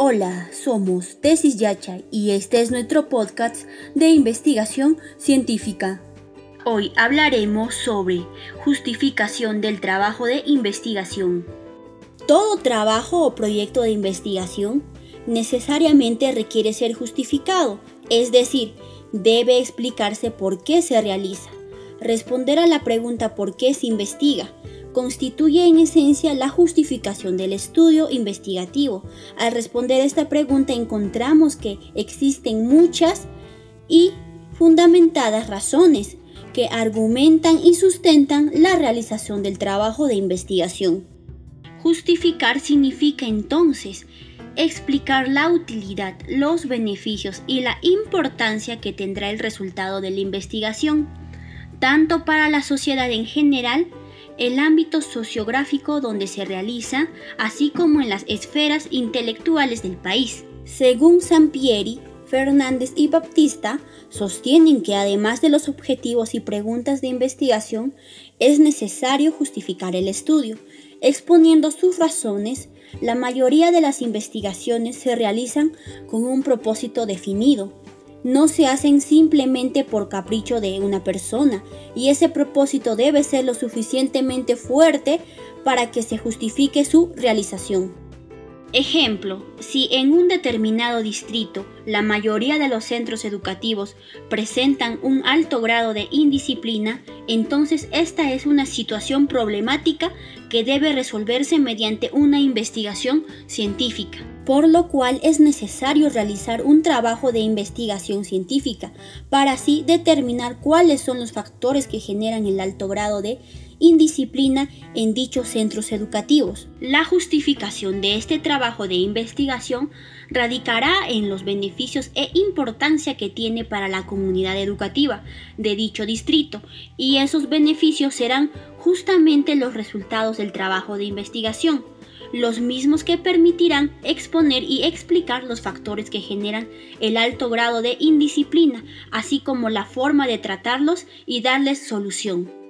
Hola, somos Tesis Yacha y este es nuestro podcast de investigación científica. Hoy hablaremos sobre justificación del trabajo de investigación. Todo trabajo o proyecto de investigación necesariamente requiere ser justificado, es decir, debe explicarse por qué se realiza. Responder a la pregunta por qué se investiga constituye en esencia la justificación del estudio investigativo. Al responder esta pregunta encontramos que existen muchas y fundamentadas razones que argumentan y sustentan la realización del trabajo de investigación. Justificar significa entonces explicar la utilidad, los beneficios y la importancia que tendrá el resultado de la investigación, tanto para la sociedad en general el ámbito sociográfico donde se realiza, así como en las esferas intelectuales del país. Según Sampieri, Fernández y Baptista sostienen que además de los objetivos y preguntas de investigación, es necesario justificar el estudio. Exponiendo sus razones, la mayoría de las investigaciones se realizan con un propósito definido, no se hacen simplemente por capricho de una persona y ese propósito debe ser lo suficientemente fuerte para que se justifique su realización. Ejemplo, si en un determinado distrito la mayoría de los centros educativos presentan un alto grado de indisciplina, entonces esta es una situación problemática que debe resolverse mediante una investigación científica por lo cual es necesario realizar un trabajo de investigación científica para así determinar cuáles son los factores que generan el alto grado de indisciplina en dichos centros educativos. La justificación de este trabajo de investigación radicará en los beneficios e importancia que tiene para la comunidad educativa de dicho distrito y esos beneficios serán justamente los resultados del trabajo de investigación los mismos que permitirán exponer y explicar los factores que generan el alto grado de indisciplina, así como la forma de tratarlos y darles solución.